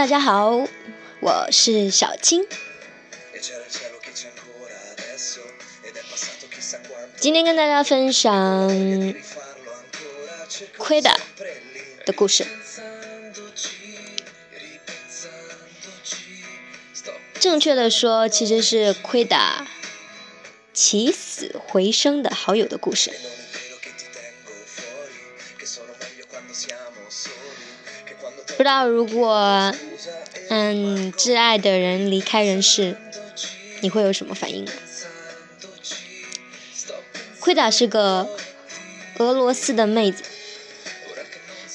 大家好，我是小青。今天跟大家分享亏的的故事。正确的说，其实是亏的起死回生的好友的故事。不知道如果，嗯，挚爱的人离开人世，你会有什么反应？奎达是个俄罗斯的妹子，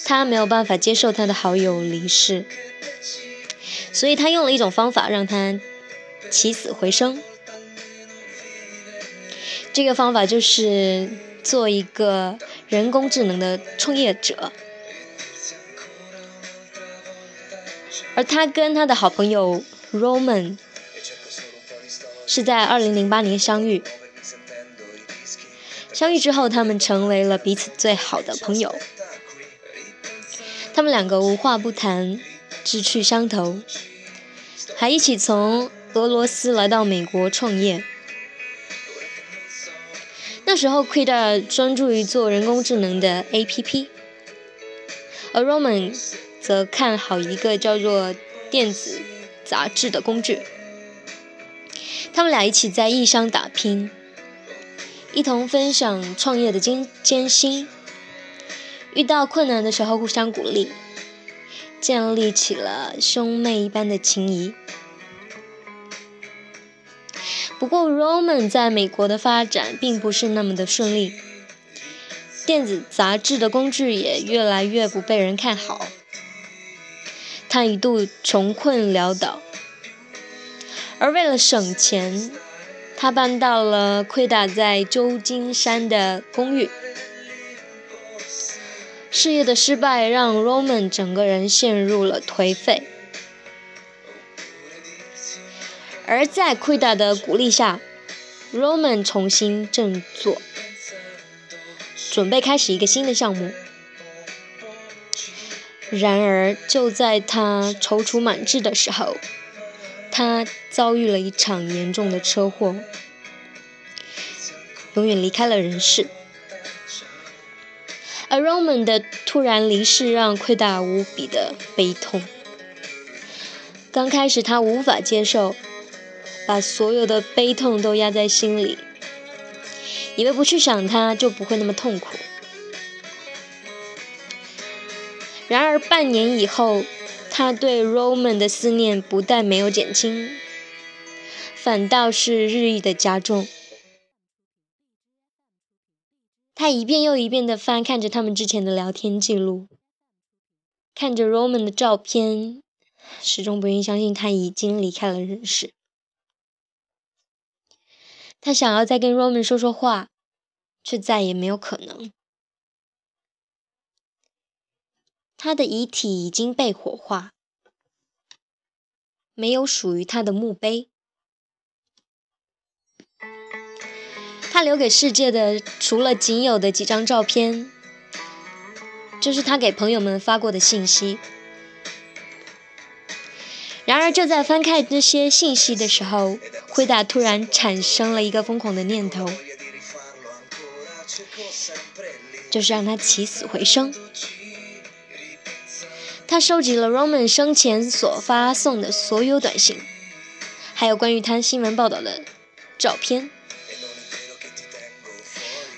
她没有办法接受她的好友离世，所以她用了一种方法让他起死回生。这个方法就是做一个人工智能的创业者。而他跟他的好朋友 Roman 是在二零零八年相遇，相遇之后，他们成为了彼此最好的朋友。他们两个无话不谈，志趣相投，还一起从俄罗斯来到美国创业。那时候 q u i d a 专注于做人工智能的 APP，而 Roman。则看好一个叫做电子杂志的工具。他们俩一起在异乡打拼，一同分享创业的艰艰辛。遇到困难的时候互相鼓励，建立起了兄妹一般的情谊。不过，Roman 在美国的发展并不是那么的顺利，电子杂志的工具也越来越不被人看好。他一度穷困潦倒，而为了省钱，他搬到了奎达在旧金山的公寓。事业的失败让 Roman 整个人陷入了颓废，而在奎达的鼓励下，Roman 重新振作，准备开始一个新的项目。然而，就在他踌躇满志的时候，他遭遇了一场严重的车祸，永远离开了人世。而 Roman 的突然离世让奎达无比的悲痛。刚开始，他无法接受，把所有的悲痛都压在心里，以为不去想他就不会那么痛苦。然而半年以后，他对 Roman 的思念不但没有减轻，反倒是日益的加重。他一遍又一遍地翻看着他们之前的聊天记录，看着 Roman 的照片，始终不愿相信他已经离开了人世。他想要再跟 Roman 说说话，却再也没有可能。他的遗体已经被火化，没有属于他的墓碑。他留给世界的，除了仅有的几张照片，就是他给朋友们发过的信息。然而，就在翻看这些信息的时候，惠达突然产生了一个疯狂的念头，就是让他起死回生。他收集了 Roman 生前所发送的所有短信，还有关于他新闻报道的照片，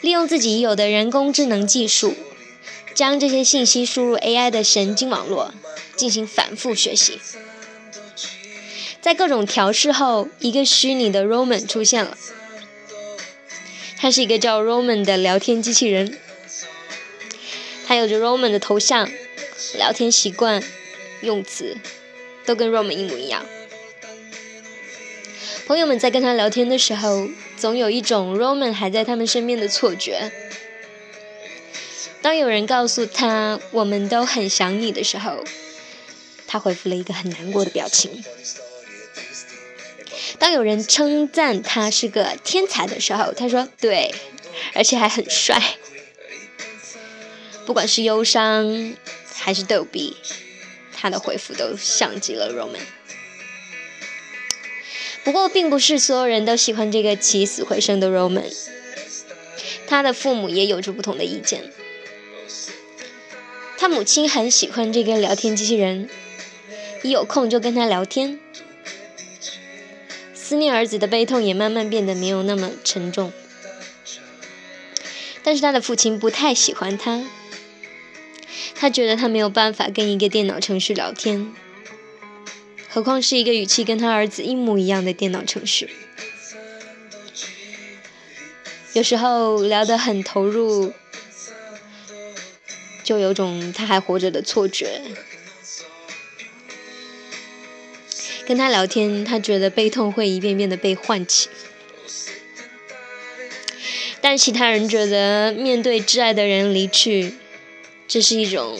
利用自己已有的人工智能技术，将这些信息输入 AI 的神经网络进行反复学习。在各种调试后，一个虚拟的 Roman 出现了。他是一个叫 Roman 的聊天机器人，他有着 Roman 的头像。聊天习惯、用词都跟 Roman 一模一样。朋友们在跟他聊天的时候，总有一种 Roman 还在他们身边的错觉。当有人告诉他“我们都很想你”的时候，他回复了一个很难过的表情。当有人称赞他是个天才的时候，他说：“对，而且还很帅。”不管是忧伤。还是逗比，他的回复都像极了 Roman。不过，并不是所有人都喜欢这个起死回生的 Roman，他的父母也有着不同的意见。他母亲很喜欢这个聊天机器人，一有空就跟他聊天。思念儿子的悲痛也慢慢变得没有那么沉重。但是他的父亲不太喜欢他，他觉得他没有办法跟一个电脑程序聊天，何况是一个语气跟他儿子一模一样的电脑程序。有时候聊得很投入，就有种他还活着的错觉。跟他聊天，他觉得悲痛会一遍遍的被唤起。但其他人觉得，面对挚爱的人离去，这是一种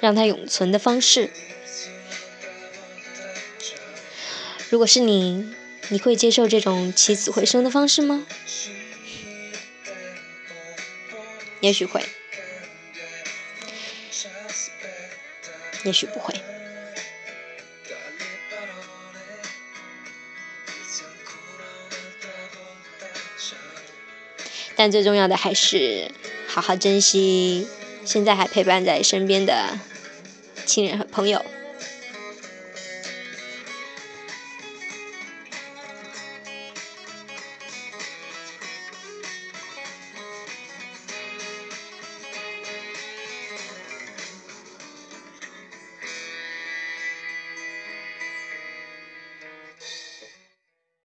让他永存的方式。如果是你，你会接受这种起死回生的方式吗？也许会，也许不会。但最重要的还是好好珍惜现在还陪伴在身边的亲人和朋友。